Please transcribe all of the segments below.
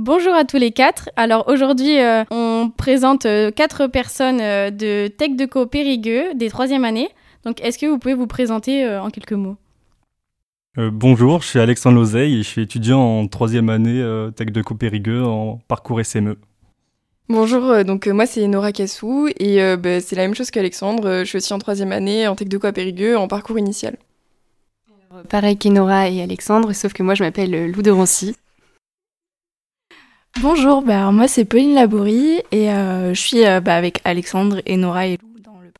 Bonjour à tous les quatre. Alors aujourd'hui, euh, on présente euh, quatre personnes euh, de TechDeco Périgueux des troisième années. Donc est-ce que vous pouvez vous présenter en quelques mots? Bonjour, je suis Alexandre Lozeille et je suis étudiant en troisième année TechDeco Périgueux en parcours SME. Bonjour, donc euh, moi c'est Nora Cassou et euh, bah, c'est la même chose qu'Alexandre. je suis aussi en troisième année en Tech de quoi Périgueux en parcours initial. pareil qu'Enora et Alexandre, sauf que moi je m'appelle Lou de Rancy. Bonjour, bah, moi c'est Pauline Labourie et je suis bah, avec Alexandre et Nora et Lou dans le.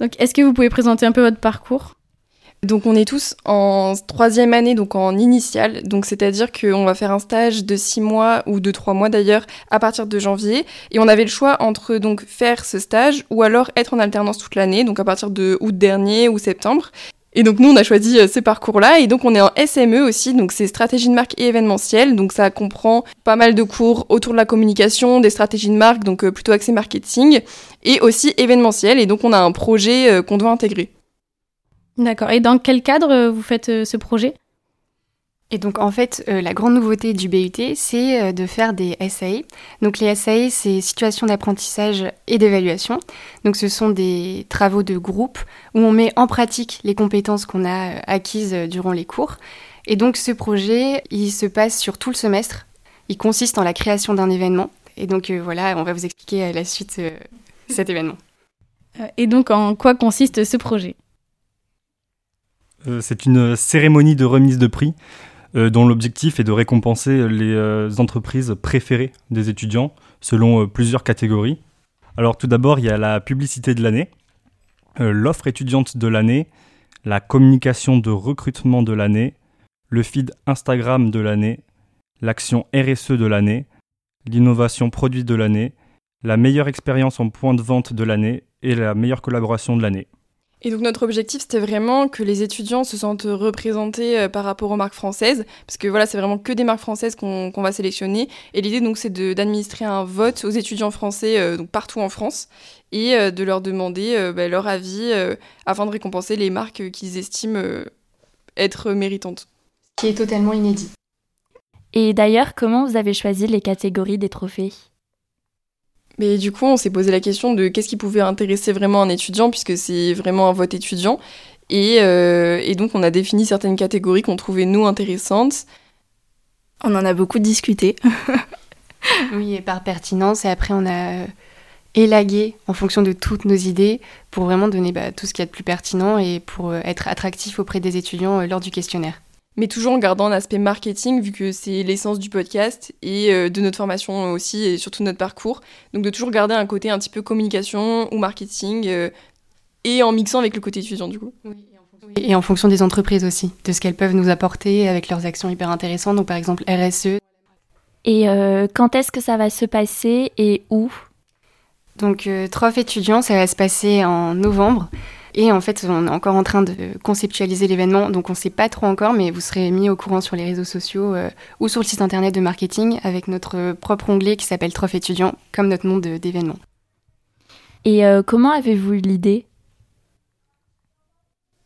Donc est-ce que vous pouvez présenter un peu votre parcours? Donc on est tous en troisième année, donc en initiale. Donc c'est-à-dire qu'on va faire un stage de six mois ou de trois mois d'ailleurs à partir de janvier. Et on avait le choix entre donc faire ce stage ou alors être en alternance toute l'année, donc à partir de août dernier ou septembre. Et donc nous, on a choisi euh, ces parcours-là. Et donc on est en SME aussi, donc c'est stratégie de marque et événementiel. Donc ça comprend pas mal de cours autour de la communication, des stratégies de marque, donc euh, plutôt axé marketing, et aussi événementiel. Et donc on a un projet euh, qu'on doit intégrer. D'accord. Et dans quel cadre vous faites ce projet? Et donc en fait, euh, la grande nouveauté du BUT, c'est de faire des SAE. Donc les SAE, c'est situations d'apprentissage et d'évaluation. Donc ce sont des travaux de groupe où on met en pratique les compétences qu'on a acquises durant les cours. Et donc ce projet, il se passe sur tout le semestre. Il consiste en la création d'un événement. Et donc voilà, on va vous expliquer à la suite cet événement. Et donc en quoi consiste ce projet? Euh, c'est une cérémonie de remise de prix euh, dont l'objectif est de récompenser les euh, entreprises préférées des étudiants selon plusieurs catégories. Alors tout d'abord, il y a la publicité de l'année, l'offre étudiante de l'année, la communication de recrutement de l'année, le feed Instagram de l'année, l'action RSE de l'année, l'innovation produit de l'année, la meilleure expérience en point de vente de l'année et la meilleure collaboration de l'année. Et donc notre objectif, c'était vraiment que les étudiants se sentent représentés euh, par rapport aux marques françaises, parce que voilà, c'est vraiment que des marques françaises qu'on va sélectionner. Et l'idée, donc, c'est d'administrer un vote aux étudiants français, euh, donc partout en France, et euh, de leur demander bah, leur avis afin de récompenser les marques qu'ils estiment être méritantes. Qui est totalement inédit. Et d'ailleurs, comment vous avez choisi les catégories des trophées? Mais du coup, on s'est posé la question de qu'est-ce qui pouvait intéresser vraiment un étudiant, puisque c'est vraiment un vote étudiant. Et, euh, et donc, on a défini certaines catégories qu'on trouvait, nous, intéressantes. On en a beaucoup discuté. oui, et par pertinence. Et après, on a euh, élagué en fonction de toutes nos idées pour vraiment donner bah, tout ce qui est de plus pertinent et pour euh, être attractif auprès des étudiants lors du questionnaire mais toujours en gardant un aspect marketing vu que c'est l'essence du podcast et euh, de notre formation aussi et surtout de notre parcours. Donc de toujours garder un côté un petit peu communication ou marketing euh, et en mixant avec le côté étudiant du coup. Oui. Et en fonction des entreprises aussi, de ce qu'elles peuvent nous apporter avec leurs actions hyper intéressantes, donc par exemple RSE. Et euh, quand est-ce que ça va se passer et où? Donc Trof étudiants, ça va se passer en novembre. Et en fait, on est encore en train de conceptualiser l'événement, donc on ne sait pas trop encore, mais vous serez mis au courant sur les réseaux sociaux euh, ou sur le site internet de marketing avec notre propre onglet qui s'appelle Trophée étudiant, comme notre nom d'événement. Et euh, comment avez-vous eu l'idée?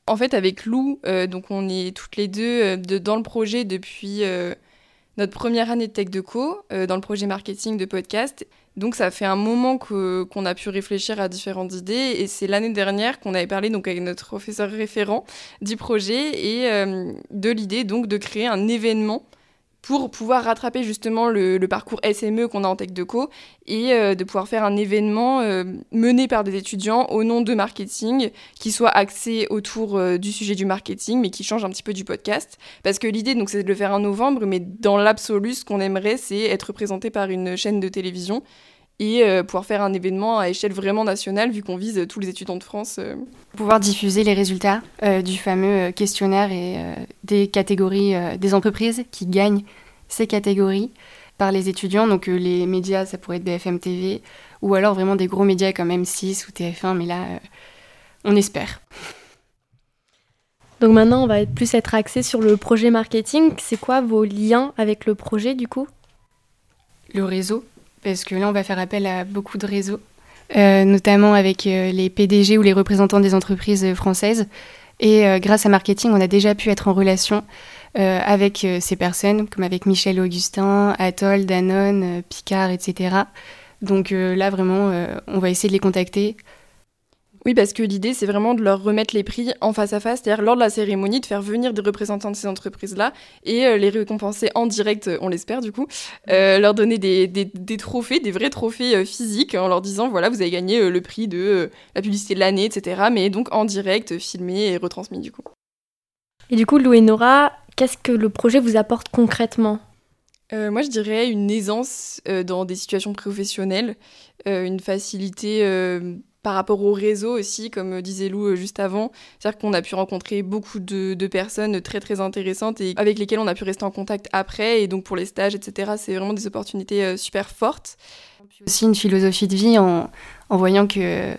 En fait, avec Lou, euh, donc on est toutes les deux dans le projet depuis notre première année de Tech de Co, dans le projet marketing de podcast. Donc ça fait un moment qu'on a pu réfléchir à différentes idées et c'est l'année dernière qu'on avait parlé donc avec notre professeur référent du projet et euh, de l'idée donc de créer un événement pour pouvoir rattraper justement le, parcours SME qu'on a en Tech de Co et euh, de pouvoir faire un événement euh, mené par des étudiants au nom de marketing qui soit axé autour du sujet du marketing mais qui change un petit peu du podcast. Parce que l'idée donc c'est de le faire en novembre mais dans l'absolu ce qu'on aimerait c'est être représenté par une chaîne de télévision et euh, pouvoir faire un événement à échelle vraiment nationale vu qu'on vise tous les étudiants de France. Euh. Pouvoir diffuser les résultats euh, du fameux questionnaire et des catégories des entreprises qui gagnent ces catégories par les étudiants. Donc les médias, ça pourrait être BFM TV ou alors vraiment des gros médias comme M6 ou TF1, mais là on espère. Donc maintenant, on va plus être axé sur le projet marketing. C'est quoi vos liens avec le projet du coup? Le réseau, parce que là, on va faire appel à beaucoup de réseaux, euh, notamment avec euh, les PDG ou les représentants des entreprises françaises. Et euh, grâce à marketing, on a déjà pu être en relation avec ces personnes, comme avec Michel Augustin, Atoll, Danone, Picard, etc. Donc là, vraiment, on va essayer de les contacter oui, parce que l'idée, c'est vraiment de leur remettre les prix en face à face, c'est-à-dire lors de la cérémonie, de faire venir des représentants de ces entreprises-là et euh, les récompenser en direct, on l'espère du coup, euh, leur donner des, des, trophées, des vrais trophées euh, physiques, en leur disant, voilà, vous avez gagné le prix de la publicité de l'année, etc. Mais donc en direct, filmé et retransmis du coup. Et du coup, Lou et Nora, qu'est-ce que le projet vous apporte concrètement? Moi, je dirais une aisance dans des situations professionnelles, une facilité par rapport au réseau aussi, comme disait Lou euh, juste avant. C'est-à-dire qu'on a pu rencontrer beaucoup de, personnes très très intéressantes et avec lesquelles on a pu rester en contact après. Et donc pour les stages, etc., c'est vraiment des opportunités euh, super fortes. Aussi une philosophie de vie en, voyant que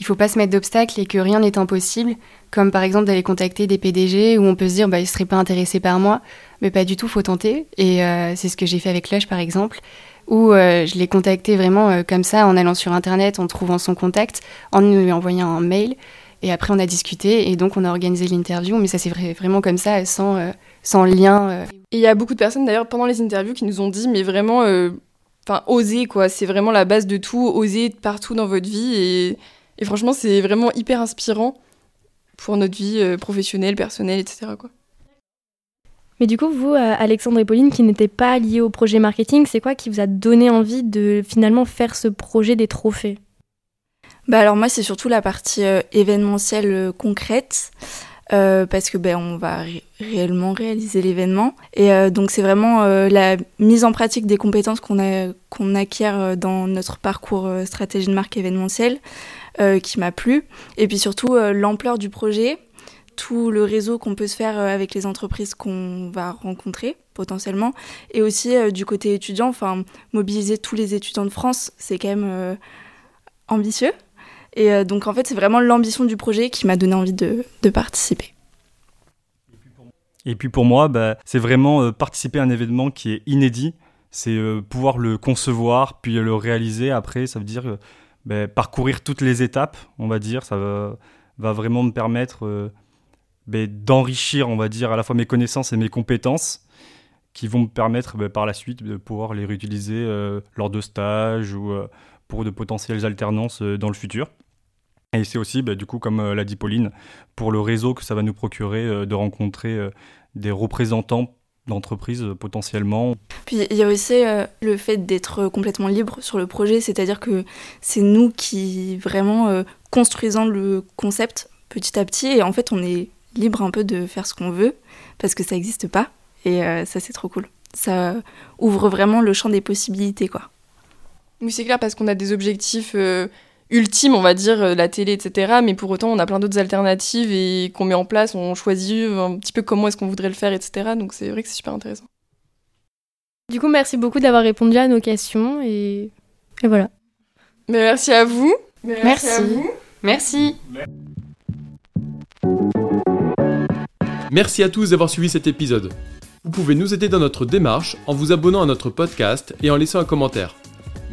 il faut pas se mettre d'obstacles et que rien n'est impossible. Comme par exemple d'aller contacter des PDG où on peut se dire bah ils seraient pas intéressés par moi, mais pas du tout, faut tenter. Et euh, c'est ce que j'ai fait avec Lush par exemple où euh, je l'ai contacté vraiment euh, comme ça, en allant sur Internet, en trouvant son contact, en lui envoyant un mail. Et après, on a discuté et donc on a organisé l'interview, mais ça c'est vraiment comme ça, sans, sans lien. Et il y a beaucoup de personnes d'ailleurs pendant les interviews qui nous ont dit, mais vraiment, enfin, oser quoi, c'est vraiment la base de tout, oser partout dans votre vie. Et, et franchement, c'est vraiment hyper inspirant pour notre vie professionnelle, personnelle, etc. Quoi. Mais du coup, vous, euh, Alexandre et Pauline, qui n'étaient pas liés au projet marketing, c'est quoi qui vous a donné envie de finalement faire ce projet des trophées? Bah alors moi, c'est surtout la partie euh, événementielle euh, concrète. parce que ben, on va réellement réaliser l'événement. Et donc c'est vraiment la mise en pratique des compétences qu'on qu'on acquiert dans notre parcours stratégie de marque événementielle qui m'a plu. Et puis surtout l'ampleur du projet tout le réseau qu'on peut se faire euh, avec les entreprises qu'on va rencontrer potentiellement. Et aussi euh, du côté étudiant enfin mobiliser tous les étudiants de France c'est quand même euh, ambitieux. Et donc en fait c'est vraiment l'ambition du projet qui m'a donné envie de, participer. Et puis pour moi bah, c'est vraiment participer à un événement qui est inédit. C'est pouvoir le concevoir puis le réaliser. Après ça veut dire bah, parcourir toutes les étapes on va dire ça va, vraiment me permettre d'enrichir, on va dire, à la fois mes connaissances et mes compétences qui vont me permettre bah, par la suite de pouvoir les réutiliser euh, lors de stages ou euh, pour de potentielles alternances euh, dans le futur. Et c'est aussi, du coup, comme l'a dit Pauline, pour le réseau que ça va nous procurer de rencontrer des représentants d'entreprises potentiellement. Puis il y a aussi le fait d'être complètement libre sur le projet, c'est-à-dire que c'est nous qui vraiment construisons le concept petit à petit et en fait on est libre un peu de faire ce qu'on veut parce que ça n'existe pas et euh, ça c'est trop cool. Ça ouvre vraiment le champ des possibilités quoi. Oui c'est clair parce qu'on a des objectifs ultimes on va dire euh, la télé etc mais pour autant on a plein d'autres alternatives et qu'on met en place on choisit un petit peu comment est-ce qu'on voudrait le faire etc donc c'est vrai que c'est super intéressant. Du coup merci beaucoup d'avoir répondu à nos questions et, et voilà. Mais merci à vous. Merci. merci. À vous. merci. Merci à tous d'avoir suivi cet épisode. Vous pouvez nous aider dans notre démarche en vous abonnant à notre podcast et en laissant un commentaire.